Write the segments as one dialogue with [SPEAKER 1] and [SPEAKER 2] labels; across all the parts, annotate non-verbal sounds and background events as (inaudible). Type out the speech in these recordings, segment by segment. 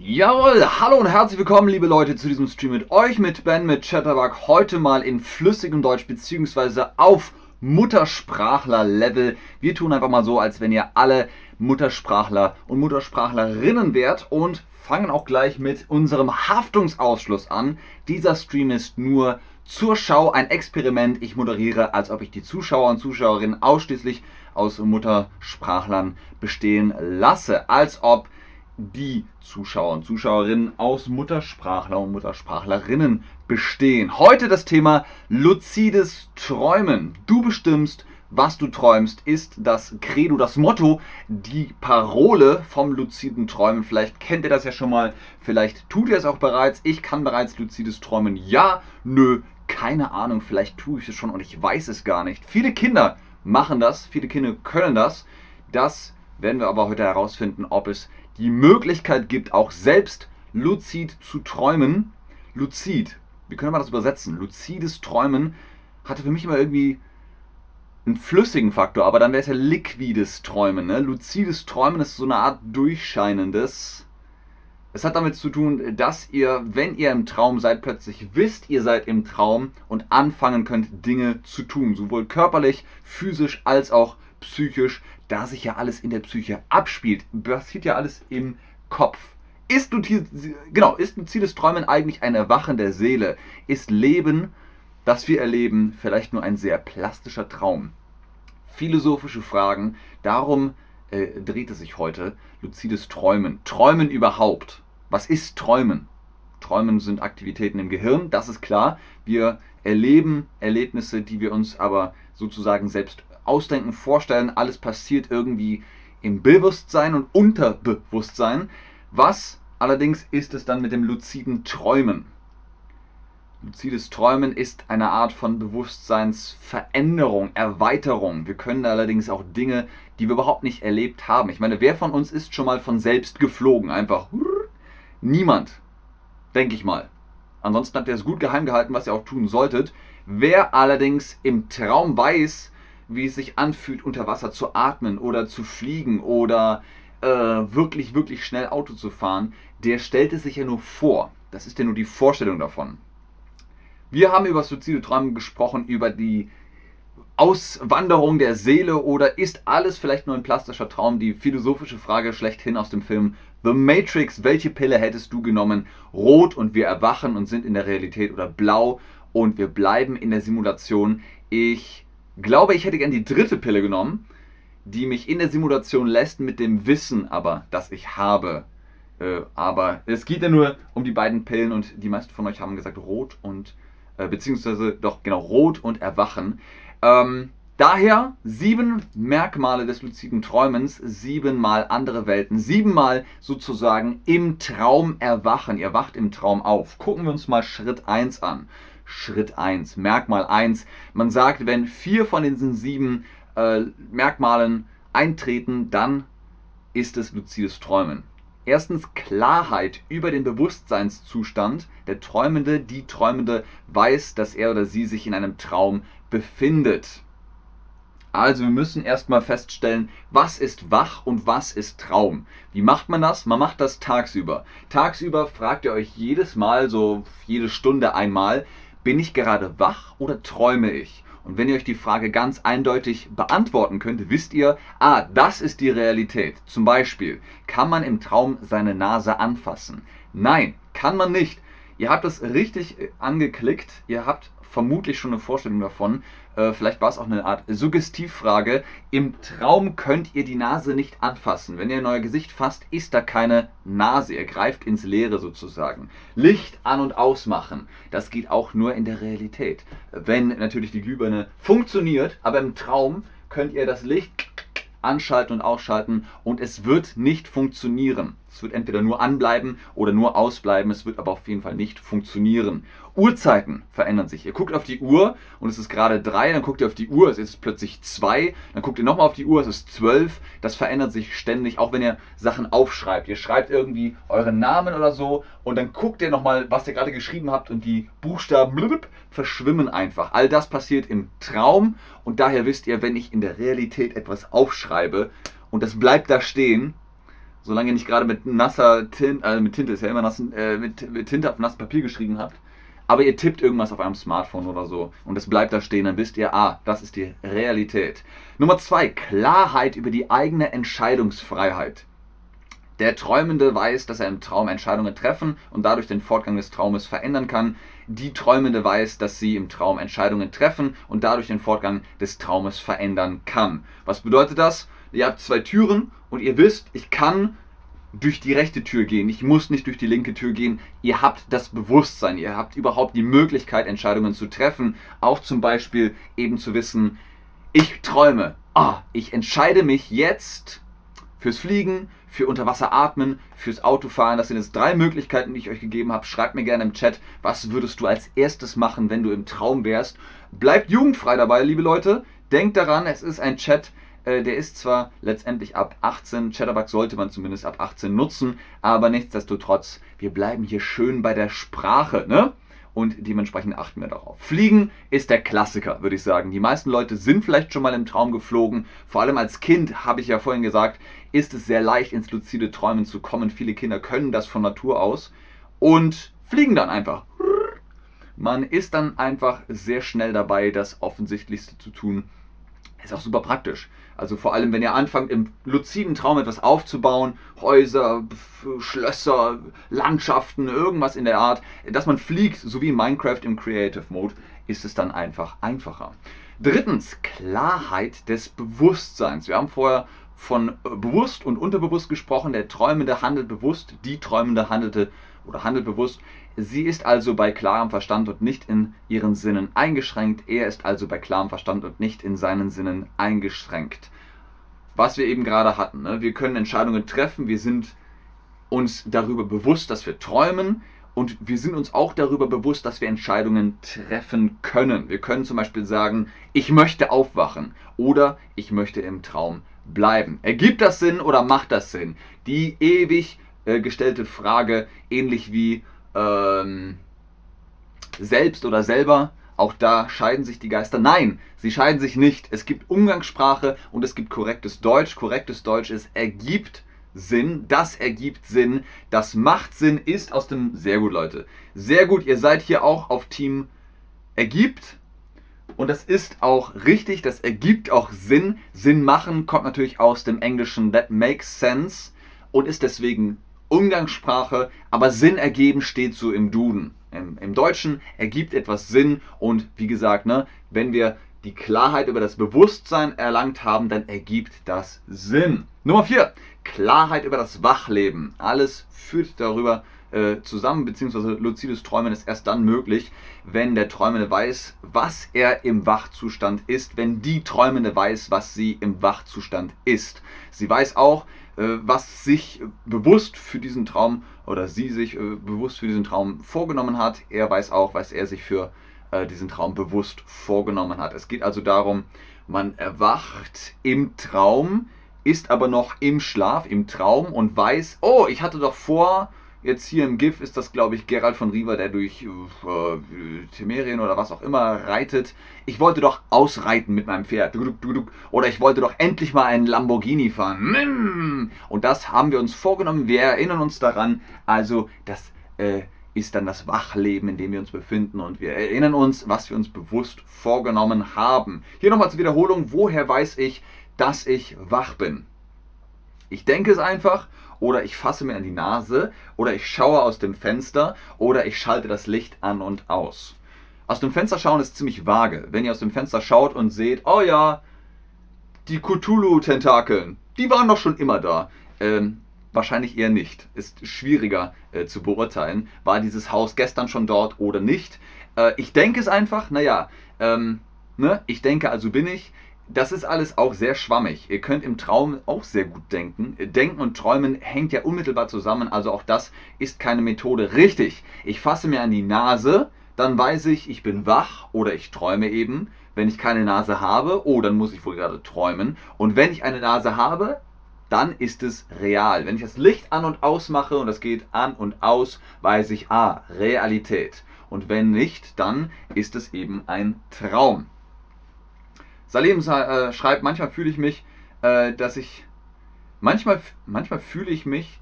[SPEAKER 1] Jawohl, hallo und herzlich willkommen, liebe Leute, zu diesem Stream mit euch, mit Ben, mit Chatterbug. Heute mal in flüssigem Deutsch, beziehungsweise auf Muttersprachler-Level. Wir tun einfach mal so, als wenn ihr alle Muttersprachler und Muttersprachlerinnen wärt und fangen auch gleich mit unserem Haftungsausschluss an. Dieser Stream ist nur zur Schau ein Experiment. Ich moderiere, als ob ich die Zuschauer und Zuschauerinnen ausschließlich aus Muttersprachlern bestehen lasse. Als ob die Zuschauer und Zuschauerinnen aus Muttersprachler und Muttersprachlerinnen bestehen. Heute das Thema luzides Träumen. Du bestimmst, was du träumst, ist das Credo, das Motto, die Parole vom luziden Träumen. Vielleicht kennt ihr das ja schon mal, vielleicht tut ihr es auch bereits. Ich kann bereits luzides Träumen. Ja, nö, keine Ahnung, vielleicht tue ich es schon und ich weiß es gar nicht. Viele Kinder machen das, viele Kinder können das. Das werden wir aber heute herausfinden, ob es die Möglichkeit gibt, auch selbst luzid zu träumen. Luzid, wie können wir das übersetzen? Luzides Träumen hatte für mich immer irgendwie einen flüssigen Faktor, aber dann wäre es ja liquides Träumen. Ne? Luzides Träumen ist so eine Art durchscheinendes. Es hat damit zu tun, dass ihr, wenn ihr im Traum seid, plötzlich wisst, ihr seid im Traum und anfangen könnt, Dinge zu tun. Sowohl körperlich, physisch als auch psychisch da sich ja alles in der Psyche abspielt, passiert ja alles im Kopf. Ist, genau, ist luzides Träumen eigentlich ein Erwachen der Seele? Ist Leben, das wir erleben, vielleicht nur ein sehr plastischer Traum? Philosophische Fragen, darum äh, dreht es sich heute. Luzides Träumen. Träumen überhaupt. Was ist Träumen? Träumen sind Aktivitäten im Gehirn, das ist klar. Wir erleben Erlebnisse, die wir uns aber sozusagen selbst ausdenken, vorstellen, alles passiert irgendwie im Bewusstsein und Unterbewusstsein. Was allerdings ist es dann mit dem luziden Träumen? Luzides Träumen ist eine Art von Bewusstseinsveränderung, Erweiterung. Wir können allerdings auch Dinge, die wir überhaupt nicht erlebt haben. Ich meine, wer von uns ist schon mal von selbst geflogen? Einfach niemand, denke ich mal. Ansonsten habt ihr es gut geheim gehalten, was ihr auch tun solltet. Wer allerdings im Traum weiß, wie es sich anfühlt, unter Wasser zu atmen oder zu fliegen oder äh, wirklich, wirklich schnell Auto zu fahren, der stellt es sich ja nur vor. Das ist ja nur die Vorstellung davon. Wir haben über das luzide Träumen gesprochen, über die Auswanderung der Seele oder ist alles vielleicht nur ein plastischer Traum? Die philosophische Frage schlechthin aus dem Film The Matrix. Welche Pille hättest du genommen? Rot und wir erwachen und sind in der Realität oder blau und wir bleiben in der Simulation. Ich glaube, ich hätte gern die dritte Pille genommen, die mich in der Simulation lässt mit dem Wissen aber, das ich habe. Äh, aber es geht ja nur um die beiden Pillen und die meisten von euch haben gesagt Rot und, äh, beziehungsweise doch genau Rot und Erwachen. Ähm, daher sieben Merkmale des luziden Träumens, siebenmal andere Welten, siebenmal sozusagen im Traum erwachen. Ihr wacht im Traum auf. Gucken wir uns mal Schritt 1 an. Schritt 1, Merkmal 1. Man sagt, wenn vier von diesen sieben äh, Merkmalen eintreten, dann ist es luzides Träumen. Erstens Klarheit über den Bewusstseinszustand. Der Träumende, die Träumende weiß, dass er oder sie sich in einem Traum befindet. Also wir müssen erstmal feststellen, was ist wach und was ist Traum. Wie macht man das? Man macht das tagsüber. Tagsüber fragt ihr euch jedes Mal, so jede Stunde einmal, bin ich gerade wach oder träume ich? Und wenn ihr euch die Frage ganz eindeutig beantworten könnt, wisst ihr, ah, das ist die Realität. Zum Beispiel, kann man im Traum seine Nase anfassen? Nein, kann man nicht. Ihr habt es richtig äh, angeklickt, ihr habt vermutlich schon eine Vorstellung davon. Äh, vielleicht war es auch eine Art Suggestivfrage. Im Traum könnt ihr die Nase nicht anfassen. Wenn ihr in euer Gesicht fasst, ist da keine Nase. Ihr greift ins Leere sozusagen. Licht an- und ausmachen, das geht auch nur in der Realität. Wenn natürlich die Glühbirne funktioniert, aber im Traum könnt ihr das Licht anschalten und ausschalten und es wird nicht funktionieren. Es wird entweder nur anbleiben oder nur ausbleiben, es wird aber auf jeden Fall nicht funktionieren. Uhrzeiten verändern sich. Ihr guckt auf die Uhr und es ist gerade drei, dann guckt ihr auf die Uhr, es ist plötzlich zwei, dann guckt ihr nochmal auf die Uhr, es ist zwölf. Das verändert sich ständig, auch wenn ihr Sachen aufschreibt. Ihr schreibt irgendwie euren Namen oder so und dann guckt ihr nochmal, was ihr gerade geschrieben habt und die Buchstaben blub, verschwimmen einfach. All das passiert im Traum und daher wisst ihr, wenn ich in der Realität etwas aufschreibe und das bleibt da stehen, solange ihr nicht gerade mit nasser Tinte, also mit Tinte ist ja immer nass, äh, mit, mit Tinte auf nassem Papier geschrieben habt, aber ihr tippt irgendwas auf eurem Smartphone oder so und es bleibt da stehen, dann wisst ihr, ah, das ist die Realität. Nummer zwei, Klarheit über die eigene Entscheidungsfreiheit. Der Träumende weiß, dass er im Traum Entscheidungen treffen und dadurch den Fortgang des Traumes verändern kann. Die Träumende weiß, dass sie im Traum Entscheidungen treffen und dadurch den Fortgang des Traumes verändern kann. Was bedeutet das? Ihr habt zwei Türen und ihr wisst, ich kann durch die rechte Tür gehen, ich muss nicht durch die linke Tür gehen. Ihr habt das Bewusstsein, ihr habt überhaupt die Möglichkeit, Entscheidungen zu treffen. Auch zum Beispiel eben zu wissen, ich träume. Ah, ich entscheide mich jetzt fürs Fliegen, für Unterwasser atmen, fürs Autofahren. Das sind jetzt drei Möglichkeiten, die ich euch gegeben habe. Schreibt mir gerne im Chat, was würdest du als erstes machen, wenn du im Traum wärst. Bleibt jugendfrei dabei, liebe Leute. Denkt daran, es ist ein Chat, äh, der ist zwar letztendlich ab 18, Chatterbug sollte man zumindest ab 18 nutzen, aber nichtsdestotrotz, wir bleiben hier schön bei der Sprache, ne? und dementsprechend achten wir darauf. Fliegen ist der Klassiker, würde ich sagen. Die meisten Leute sind vielleicht schon mal im Traum geflogen. Vor allem als Kind, habe ich ja vorhin gesagt, ist es sehr leicht, ins luzide Träumen zu kommen. Viele Kinder können das von Natur aus und fliegen dann einfach. Man ist dann einfach sehr schnell dabei, das Offensichtlichste zu tun. Ist auch super praktisch. Also vor allem, wenn ihr anfangt, im luziden Traum etwas aufzubauen, Häuser, Schlösser, Landschaften, irgendwas in der Art, dass man fliegt, so wie in Minecraft im Creative Mode, ist es dann einfach einfacher. Drittens, Klarheit des Bewusstseins. Wir haben vorher von äh, bewusst und unterbewusst gesprochen. Der Träumende handelt bewusst, die Träumende handelte oder handelt bewusst. Sie ist also bei klarem Verstand und nicht in ihren Sinnen eingeschränkt. Er ist also bei klarem Verstand und nicht in seinen Sinnen eingeschränkt. Was wir eben gerade hatten. Ne? Wir können Entscheidungen treffen. Wir sind uns darüber bewusst, dass wir träumen. Und wir sind uns auch darüber bewusst, dass wir Entscheidungen treffen können. Wir können zum Beispiel sagen, ich möchte aufwachen oder ich möchte im Traum bleiben. Ergibt das Sinn oder macht das Sinn? Die ewig äh, gestellte Frage, ähnlich wie ähm, selbst oder selber, auch da scheiden sich die Geister. Nein, sie scheiden sich nicht. Es gibt Umgangssprache und es gibt korrektes Deutsch. Korrektes Deutsch ist ergibt Sinn, das ergibt Sinn, das macht Sinn, ist aus dem. Sehr gut, Leute. Sehr gut, ihr seid hier auch auf Team ergibt. Und das ist auch richtig, das ergibt auch Sinn. Sinn machen kommt natürlich aus dem Englischen that makes sense und ist deswegen Umgangssprache, aber Sinn ergeben steht so im Duden. Im, Im, Deutschen ergibt etwas Sinn und wie gesagt, ne, wenn wir die Klarheit über das Bewusstsein erlangt haben, dann ergibt das Sinn. Nummer 4. Klarheit über das Wachleben. Alles führt darüber äh, zusammen, beziehungsweise luzides Träumen ist erst dann möglich, wenn der Träumende weiß, was er im Wachzustand ist, wenn die Träumende weiß, was sie im Wachzustand ist. Sie weiß auch, was sich bewusst für diesen Traum oder sie sich äh, bewusst für diesen Traum vorgenommen hat. Er weiß auch, was er sich für äh, diesen Traum bewusst vorgenommen hat. Es geht also darum, man erwacht im Traum, ist aber noch im Schlaf, im Traum und weiß, oh, ich hatte doch vor, Jetzt hier im GIF ist das, glaube ich, Gerald von Riva, der durch äh, Temerien oder was auch immer reitet. Ich wollte doch ausreiten mit meinem Pferd. Oder ich wollte doch endlich mal einen Lamborghini fahren. Und das haben wir uns vorgenommen. Wir erinnern uns daran. Also, das äh, ist dann das Wachleben, in dem wir uns befinden. Und wir erinnern uns, was wir uns bewusst vorgenommen haben. Hier nochmal zur Wiederholung. Woher weiß ich, dass ich wach bin? Ich denke es einfach oder ich fasse mir an die Nase oder ich schaue aus dem Fenster oder ich schalte das Licht an und aus. Aus dem Fenster schauen ist ziemlich vage. Wenn ihr aus dem Fenster schaut und seht, oh ja, die Cthulhu-Tentakeln, die waren doch schon immer da. Ähm, wahrscheinlich eher nicht. Ist schwieriger äh, zu beurteilen. War dieses Haus gestern schon dort oder nicht? Äh, ich denke es einfach, naja, ähm, ne? ich denke also bin ich das ist alles auch sehr schwammig. Ihr könnt im Traum auch sehr gut denken. Denken und Träumen hängt ja unmittelbar zusammen, also auch das ist keine Methode. Richtig, ich fasse mir an die Nase, dann weiß ich, ich bin wach oder ich träume eben. Wenn ich keine Nase habe, oh, dann muss ich wohl gerade träumen. Und wenn ich eine Nase habe, dann ist es real. Wenn ich das Licht an und aus mache und das geht an und aus, weiß ich, ah, Realität. Und wenn nicht, dann ist es eben ein Traum. Salim äh, schreibt, manchmal fühle ich mich, äh, dass ich Manchmal, manchmal fühle ich mich,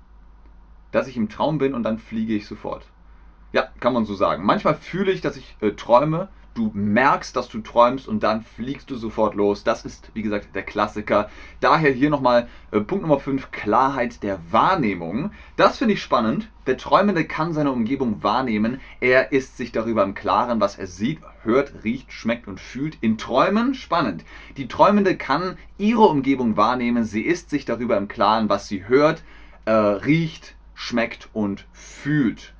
[SPEAKER 1] dass ich im Traum bin und dann fliege ich sofort. Ja, kann man so sagen. Manchmal fühle ich, dass ich äh, träume du merkst, dass du träumst und dann fliegst du sofort los. Das ist, wie gesagt, der Klassiker. Daher hier nochmal äh, Punkt Nummer 5, Klarheit der Wahrnehmung. Das finde ich spannend. Der Träumende kann seine Umgebung wahrnehmen. Er ist sich darüber im Klaren, was er sieht, hört, riecht, schmeckt und fühlt. In Träumen spannend. Die Träumende kann ihre Umgebung wahrnehmen. Sie ist sich darüber im Klaren, was sie hört, äh, riecht, schmeckt und fühlt.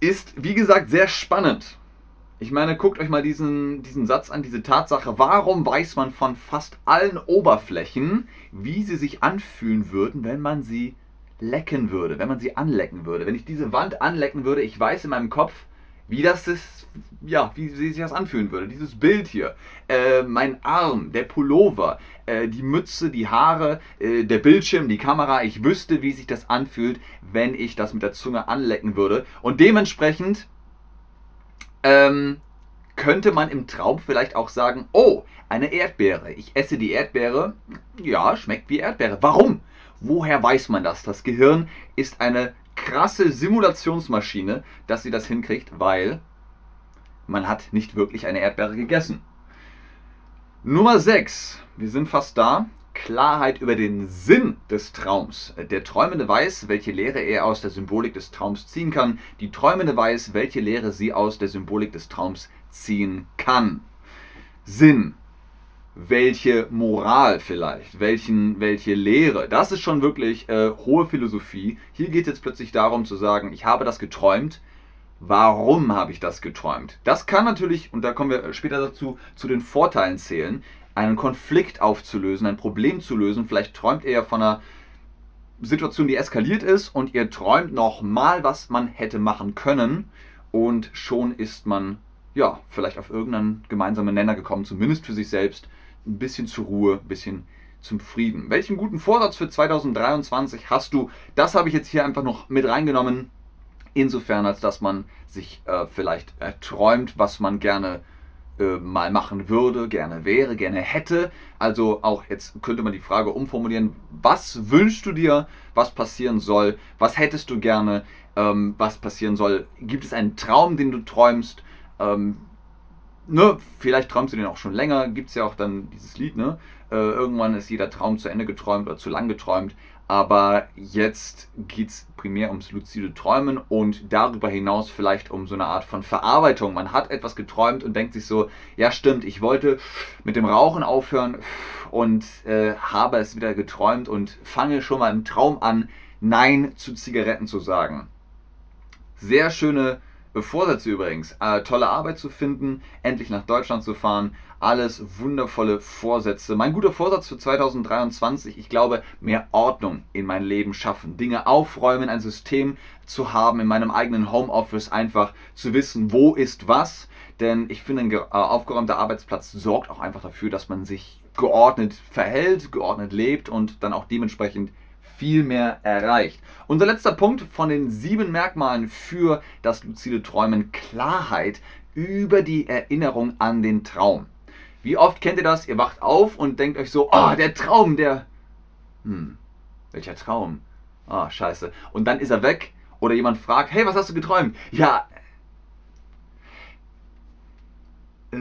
[SPEAKER 1] Ist, wie gesagt, sehr spannend. Ich meine, guckt euch mal diesen, diesen Satz an, diese Tatsache. Warum weiß man von fast allen Oberflächen, wie sie sich anfühlen würden, wenn man sie lecken würde, wenn man sie anlecken würde? Wenn ich diese Wand anlecken würde, ich weiß in meinem Kopf, wie das ist, ja, wie, sich das anfühlen würde. Dieses Bild hier, äh, mein Arm, der Pullover, äh, die Mütze, die Haare, äh, der Bildschirm, die Kamera. Ich wüsste, wie sich das anfühlt, wenn ich das mit der Zunge anlecken würde. Und dementsprechend ähm, könnte man im Traum vielleicht auch sagen, oh, eine Erdbeere. Ich esse die Erdbeere. Ja, schmeckt wie Erdbeere. Warum? Woher weiß man das? Das Gehirn ist eine krasse Simulationsmaschine, dass sie das hinkriegt, weil man hat nicht wirklich eine Erdbeere gegessen. Nummer 6. Wir sind fast da. Klarheit über den Sinn des Traums. Der Träumende weiß, welche Lehre er aus der Symbolik des Traums ziehen kann. Die Träumende weiß, welche Lehre sie aus der Symbolik des Traums ziehen kann. Sinn. Welche Moral vielleicht, welchen, welche Lehre. Das ist schon wirklich äh, hohe Philosophie. Hier geht es jetzt plötzlich darum zu sagen, ich habe das geträumt. Warum habe ich das geträumt? Das kann natürlich, und da kommen wir später dazu, zu den Vorteilen zählen einen Konflikt aufzulösen, ein Problem zu lösen. Vielleicht träumt ihr ja von einer Situation, die eskaliert ist und ihr träumt nochmal, was man hätte machen können und schon ist man ja vielleicht auf irgendeinen gemeinsamen Nenner gekommen, zumindest für sich selbst, ein bisschen zur Ruhe, ein bisschen zum Frieden. Welchen guten Vorsatz für 2023 hast du? Das habe ich jetzt hier einfach noch mit reingenommen. Insofern, als dass man sich äh, vielleicht erträumt, was man gerne äh, mal machen würde, gerne wäre, gerne hätte. Also auch jetzt könnte man die Frage umformulieren, was wünschst du dir, was passieren soll, was hättest du gerne, ähm, was passieren soll. Gibt es einen Traum, den du träumst? Ähm, ne, vielleicht träumst du den auch schon länger, gibt es ja auch dann dieses Lied, ne? Äh, irgendwann ist jeder Traum zu Ende geträumt oder zu lang geträumt. Aber jetzt geht es primär ums luzide Träumen und darüber hinaus vielleicht um so eine Art von Verarbeitung. Man hat etwas geträumt und denkt sich so, ja stimmt, ich wollte mit dem Rauchen aufhören und äh, habe es wieder geträumt und fange schon mal im Traum an, Nein zu Zigaretten zu sagen. Sehr schöne Vorsätze übrigens. Äh, tolle Arbeit zu finden, endlich nach Deutschland zu fahren. Alles wundervolle Vorsätze. Mein guter Vorsatz für 2023, ich glaube, mehr Ordnung in mein Leben schaffen. Dinge aufräumen, ein System zu haben in meinem eigenen Homeoffice, einfach zu wissen, wo ist was. Denn ich finde, ein äh, aufgeräumter Arbeitsplatz sorgt auch einfach dafür, dass man sich geordnet verhält, geordnet lebt und dann auch dementsprechend viel mehr erreicht. Unser letzter Punkt von den sieben Merkmalen für das luzide Träumen, Klarheit über die Erinnerung an den Traum. Wie oft kennt ihr das? Ihr wacht auf und denkt euch so, oh, der Traum, der... Hm, welcher Traum? Ah, oh, scheiße. Und dann ist er weg oder jemand fragt, hey, was hast du geträumt? Ja, äh,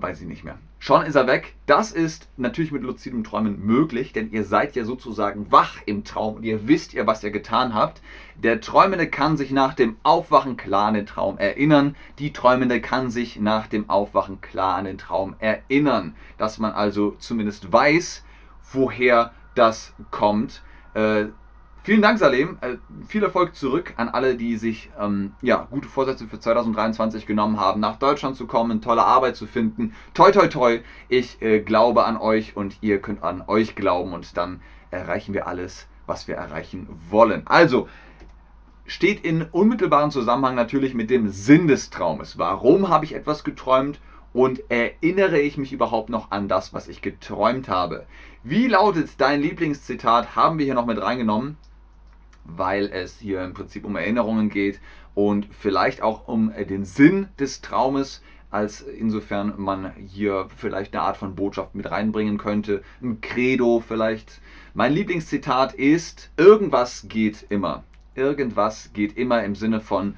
[SPEAKER 1] weiß ich nicht mehr. Schon ist er weg. Das ist natürlich mit luzidem Träumen möglich, denn ihr seid ja sozusagen wach im Traum und ihr wisst ja, was ihr getan habt. Der Träumende kann sich nach dem Aufwachen klar an den Traum erinnern. Die Träumende kann sich nach dem Aufwachen klar an den Traum erinnern. Dass man also zumindest weiß, woher das kommt. Äh, Vielen Dank, Salem. Äh, viel Erfolg zurück an alle, die sich ähm, ja, gute Vorsätze für 2023 genommen haben, nach Deutschland zu kommen, tolle Arbeit zu finden. Toi, toi, toi. Ich äh, glaube an euch und ihr könnt an euch glauben und dann erreichen wir alles, was wir erreichen wollen. Also, steht in unmittelbarem Zusammenhang natürlich mit dem Sinn des Traumes. Warum habe ich etwas geträumt und erinnere ich mich überhaupt noch an das, was ich geträumt habe? Wie lautet dein Lieblingszitat? Haben wir hier noch mit reingenommen weil es hier im Prinzip um Erinnerungen geht und vielleicht auch um äh, den Sinn des Traumes. als insofern man hier vielleicht eine Art von Botschaft mit reinbringen könnte. Ein Credo vielleicht. Mein Lieblingszitat ist, irgendwas geht immer. Irgendwas geht immer im Sinne von,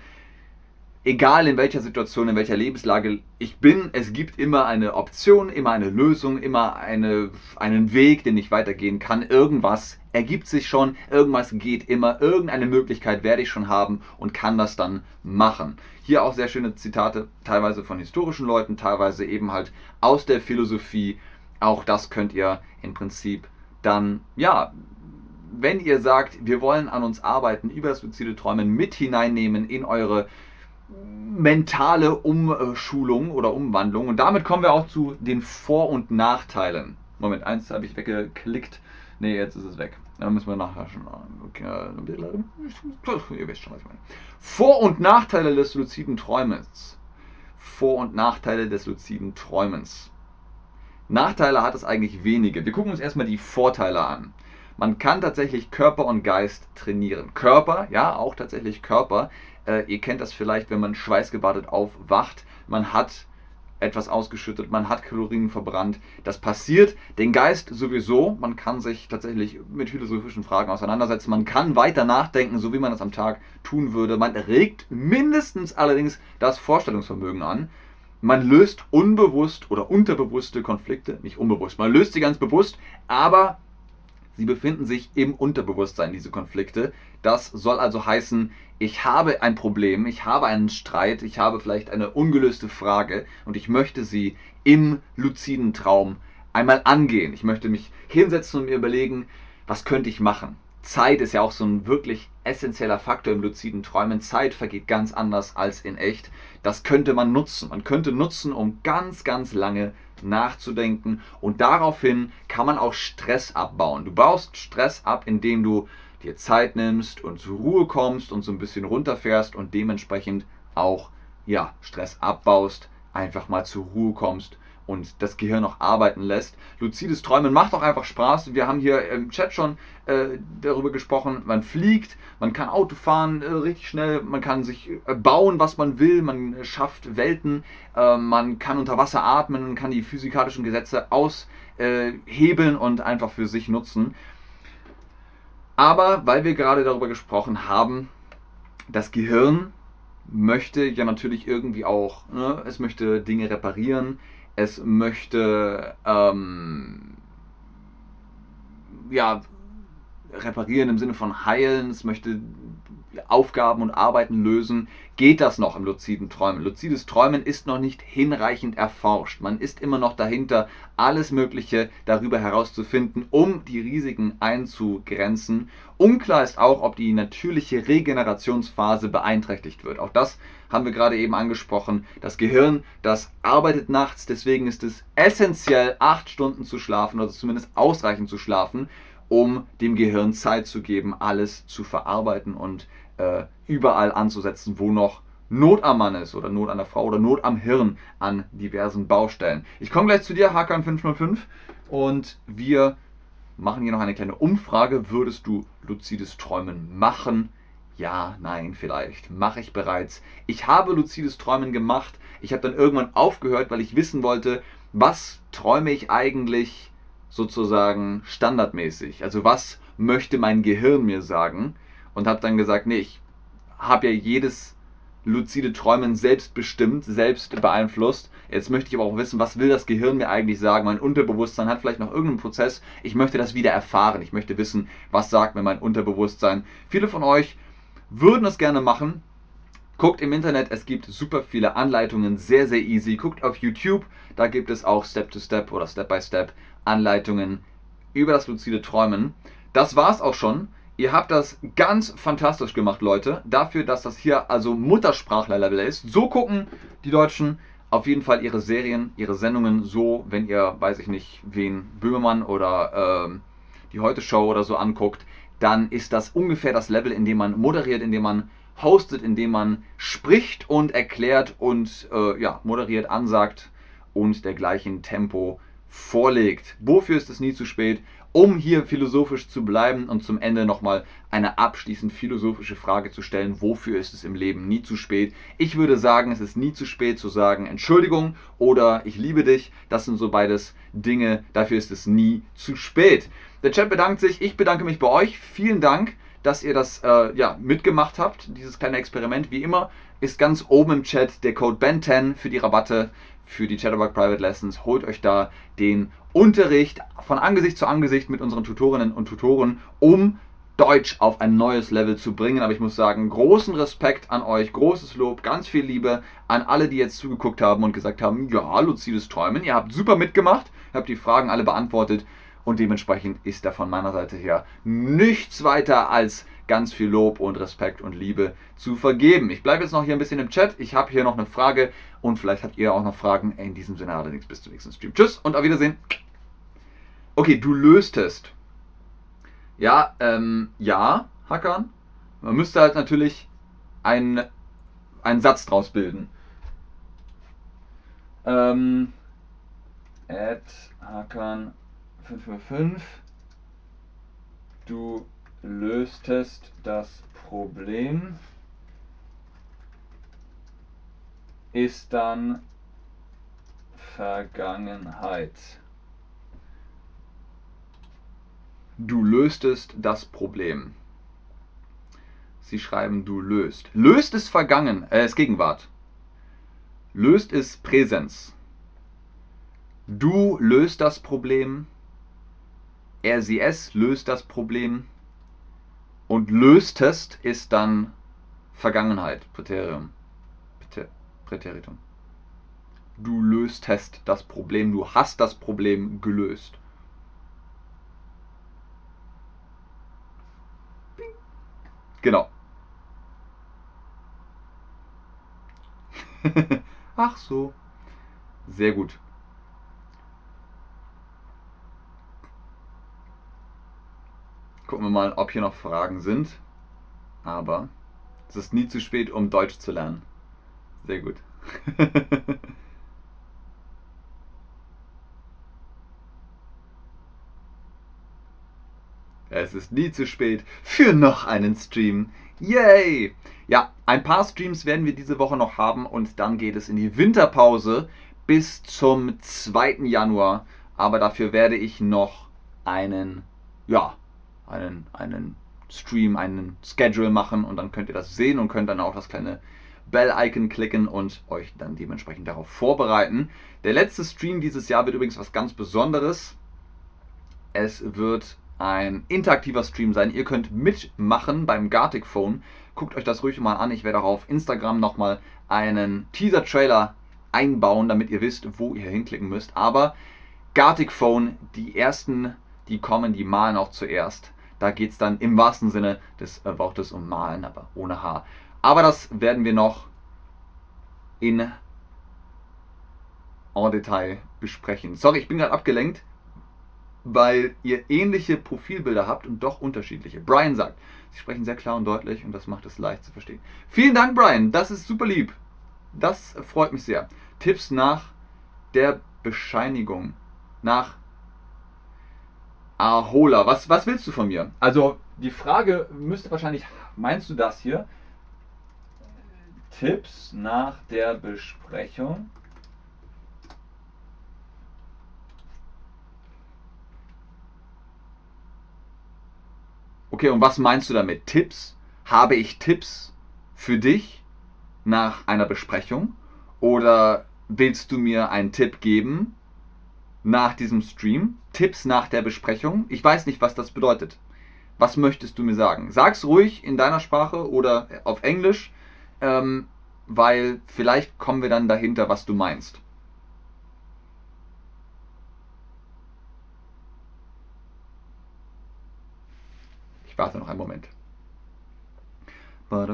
[SPEAKER 1] egal in welcher Situation, in welcher Lebenslage ich bin, es gibt immer eine Option, immer eine Lösung, immer eine, einen Weg, den ich weitergehen kann. Irgendwas ergibt sich schon, irgendwas geht immer, irgendeine Möglichkeit werde ich schon haben und kann das dann machen. Hier auch sehr schöne Zitate, teilweise von historischen Leuten, teilweise eben halt aus der Philosophie. Auch das könnt ihr im Prinzip dann, ja, wenn ihr sagt, wir wollen an uns arbeiten, über das luzide Träumen mit hineinnehmen in eure mentale Umschulung oder Umwandlung. Und damit kommen wir auch zu den Vor- und Nachteilen. Moment, eins habe ich weggeklickt. Ne, jetzt ist es weg. Dann müssen wir nachher schon. Okay, ihr wisst schon, was ich meine. Vor- und Nachteile des luziden Träumens. Vor- und Nachteile des luziden Träumens. Nachteile hat es eigentlich wenige. Wir gucken uns erstmal die Vorteile an. Man kann tatsächlich Körper und Geist trainieren. Körper, ja, auch tatsächlich Körper. Äh, ihr kennt das vielleicht, wenn man schweißgebadet aufwacht. Man hat etwas ausgeschüttet, man hat Kalorien verbrannt. Das passiert. Den Geist sowieso. Man kann sich tatsächlich mit philosophischen Fragen auseinandersetzen. Man kann weiter nachdenken, so wie man das am Tag tun würde. Man regt mindestens allerdings das Vorstellungsvermögen an. Man löst unbewusst oder unterbewusste Konflikte, nicht unbewusst, man löst sie ganz bewusst, aber Sie befinden sich im Unterbewusstsein, diese Konflikte. Das soll also heißen, ich habe ein Problem, ich habe einen Streit, ich habe vielleicht eine ungelöste Frage und ich möchte sie im luziden Traum einmal angehen. Ich möchte mich hinsetzen und mir überlegen, was könnte ich machen? Zeit ist ja auch so ein wirklich essentieller Faktor im luziden Träumen. Zeit vergeht ganz anders als in echt. Das könnte man nutzen. Man könnte nutzen, um ganz, ganz lange nachzudenken und daraufhin kann man auch Stress abbauen. Du baust Stress ab, indem du dir Zeit nimmst und zur Ruhe kommst und so ein bisschen runterfährst und dementsprechend auch ja, Stress abbaust, einfach mal zur Ruhe kommst und das Gehirn noch arbeiten lässt. Luzides Träumen macht auch einfach Spaß. Wir haben hier im Chat schon äh, darüber gesprochen. Man fliegt, man kann Auto fahren äh, richtig schnell, man kann sich äh, bauen, was man will, man schafft Welten, äh, man kann unter Wasser atmen, man kann die physikalischen Gesetze aushebeln und einfach für sich nutzen. Aber weil wir gerade darüber gesprochen haben, das Gehirn möchte ja natürlich irgendwie auch, ne, es möchte Dinge reparieren, es möchte ähm, ja, reparieren im Sinne von heilen, es möchte Aufgaben und Arbeiten lösen, geht das noch im luziden Träumen. Luzides Träumen ist noch nicht hinreichend erforscht. Man ist immer noch dahinter, alles Mögliche darüber herauszufinden, um die Risiken einzugrenzen. Unklar ist auch, ob die natürliche Regenerationsphase beeinträchtigt wird. Auch das haben wir gerade eben angesprochen. Das Gehirn, das arbeitet nachts, deswegen ist es essentiell, acht Stunden zu schlafen oder zumindest ausreichend zu schlafen um dem Gehirn Zeit zu geben, alles zu verarbeiten und äh, überall anzusetzen, wo noch Not am Mann ist oder Not an der Frau oder Not am Hirn an diversen Baustellen. Ich komme gleich zu dir, Hakan 505, und wir machen hier noch eine kleine Umfrage. Würdest du luzides Träumen machen? Ja, nein, vielleicht. Mache ich bereits. Ich habe luzides Träumen gemacht. Ich habe dann irgendwann aufgehört, weil ich wissen wollte, was träume ich eigentlich sozusagen standardmäßig. Also was möchte mein Gehirn mir sagen? Und habe dann gesagt, nee, ich habe ja jedes luzide Träumen selbst bestimmt, selbst beeinflusst. Jetzt möchte ich aber auch wissen, was will das Gehirn mir eigentlich sagen? Mein Unterbewusstsein hat vielleicht noch irgendeinen Prozess. Ich möchte das wieder erfahren. Ich möchte wissen, was sagt mir mein Unterbewusstsein. Viele von euch würden es gerne machen. Guckt im Internet, es gibt super viele Anleitungen, sehr, sehr easy. Guckt auf YouTube, da gibt es auch Step-to-Step -Step oder Step-by-Step -Step Anleitungen über das luzide Träumen. Das war's auch schon. Ihr habt das ganz fantastisch gemacht, Leute. Dafür, dass das hier also Muttersprachler-Level ist. So gucken die Deutschen auf jeden Fall ihre Serien, ihre Sendungen so, wenn ihr, weiß ich nicht, wen Böhmermann oder äh, die Heute-Show oder so anguckt, dann ist das ungefähr das Level, in dem man moderiert, in dem man hostet, in dem man spricht und erklärt und äh, ja, moderiert, ansagt und dergleichen Tempo vorlegt. Wofür ist es nie zu spät? Um hier philosophisch zu bleiben und zum Ende nochmal eine abschließend philosophische Frage zu stellen. Wofür ist es im Leben nie zu spät? Ich würde sagen, es ist nie zu spät zu sagen Entschuldigung oder ich liebe dich. Das sind so beides Dinge. Dafür ist es nie zu spät. Der Chat bedankt sich. Ich bedanke mich bei euch. Vielen Dank dass ihr das äh, ja, mitgemacht habt, dieses kleine Experiment. Wie immer ist ganz oben im Chat der Code BEN10 für die Rabatte für die Chatterbug Private Lessons. Holt euch da den Unterricht von Angesicht zu Angesicht mit unseren Tutorinnen und Tutoren, um Deutsch auf ein neues Level zu bringen. Aber ich muss sagen, großen Respekt an euch, großes Lob, ganz viel Liebe an alle, die jetzt zugeguckt haben und gesagt haben, ja, luzides Träumen, ihr habt super mitgemacht, habt die Fragen alle beantwortet und dementsprechend ist da von meiner Seite her nichts weiter als ganz viel Lob und Respekt und Liebe zu vergeben. Ich bleibe jetzt noch hier ein bisschen im Chat. Ich habe hier noch eine Frage und vielleicht habt ihr auch noch Fragen. In diesem Sinne allerdings bis zum nächsten Stream. Tschüss und auf Wiedersehen. Okay, du löstest. Ja, ähm, ja, Hackern. Man müsste halt natürlich einen, einen Satz draus bilden. Ähm, at Hackern 555. Du löstest das Problem. Ist dann Vergangenheit. Du löstest das Problem. Sie schreiben, du löst. Löst ist vergangen, äh, ist Gegenwart. Löst ist Präsenz. Du löst das Problem. Er, sie, es löst das Problem. Und löstest ist dann Vergangenheit, Präterium. Präteritum. Du löstest das Problem, du hast das Problem gelöst. Genau. (laughs) Ach so. Sehr gut. Gucken wir mal, ob hier noch Fragen sind. Aber es ist nie zu spät, um Deutsch zu lernen. Sehr gut. (laughs) es ist nie zu spät für noch einen Stream. Yay! Ja, ein paar Streams werden wir diese Woche noch haben und dann geht es in die Winterpause bis zum 2. Januar. Aber dafür werde ich noch einen, ja, einen, einen Stream, einen Schedule machen und dann könnt ihr das sehen und könnt dann auch das kleine Bell-Icon klicken und euch dann dementsprechend darauf vorbereiten. Der letzte Stream dieses Jahr wird übrigens was ganz Besonderes. Es wird ein interaktiver Stream sein. Ihr könnt mitmachen beim Gartic Phone. Guckt euch das ruhig mal an. Ich werde auch auf Instagram nochmal einen Teaser-Trailer einbauen, damit ihr wisst, wo ihr hinklicken müsst. Aber Gartic Phone, die ersten, die kommen, die malen auch zuerst. Da geht es dann im wahrsten Sinne des äh, Wortes um Malen, aber ohne Haar. Aber das werden wir noch in en Detail besprechen. Sorry, ich bin gerade abgelenkt, weil ihr ähnliche Profilbilder habt und doch unterschiedliche. Brian sagt, Sie sprechen sehr klar und deutlich und das macht es leicht zu verstehen. Vielen Dank, Brian, das ist super lieb. Das freut mich sehr. Tipps nach der Bescheinigung, nach Ahola. Was, was willst du von mir? Also die Frage müsste wahrscheinlich, meinst du das hier? Tipps nach der Besprechung. Okay, und was meinst du damit? Tipps? Habe ich Tipps für dich nach einer Besprechung? Oder willst du mir einen Tipp geben, nach diesem Stream, Tipps nach der Besprechung. Ich weiß nicht, was das bedeutet. Was möchtest du mir sagen? Sag's ruhig in deiner Sprache oder auf Englisch, ähm, weil vielleicht kommen wir dann dahinter, was du meinst. Ich warte noch einen Moment. Ba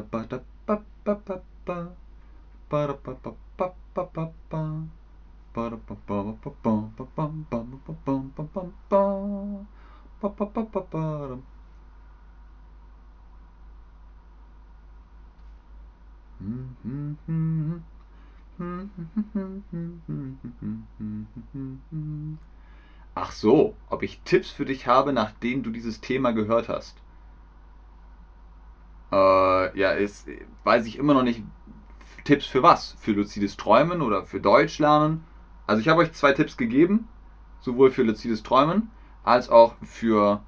[SPEAKER 1] Ach so, ob ich Tipps für dich habe, nachdem du dieses Thema gehört hast. Äh, ja, ist, weiß ich immer noch nicht. Tipps für was? Für luzides Träumen oder für Deutsch lernen? Also ich habe euch zwei Tipps gegeben, sowohl für luzides Träumen als auch für,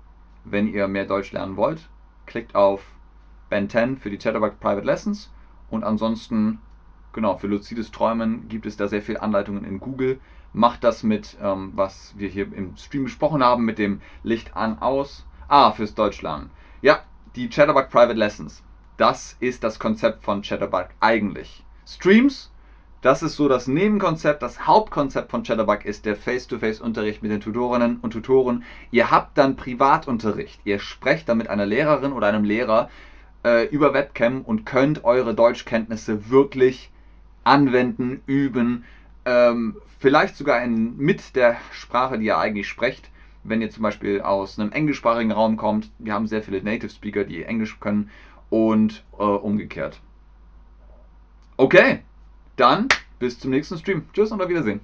[SPEAKER 1] wenn ihr mehr Deutsch lernen wollt. Klickt auf Ben 10 für die Chatterbug Private Lessons und ansonsten, genau, für luzides Träumen gibt es da sehr viele Anleitungen in Google. Macht das mit, ähm, was wir hier im Stream besprochen haben, mit dem Licht an, aus. Ah, fürs Deutschlernen. Ja, die Chatterbug Private Lessons. Das ist das Konzept von Chatterbug eigentlich. Streams, das ist so das Nebenkonzept. Das Hauptkonzept von Chatterbug ist der Face-to-Face-Unterricht mit den Tutorinnen und Tutoren. Ihr habt dann Privatunterricht. Ihr sprecht dann mit einer Lehrerin oder einem Lehrer äh, über Webcam und könnt eure Deutschkenntnisse wirklich anwenden, üben, ähm, vielleicht sogar in, mit der Sprache, die ihr eigentlich sprecht. Wenn ihr zum Beispiel aus einem englischsprachigen Raum kommt, wir haben sehr viele Native Speaker, die Englisch können und äh, umgekehrt. Okay, dann bis zum nächsten Stream. Tschüss und auf Wiedersehen.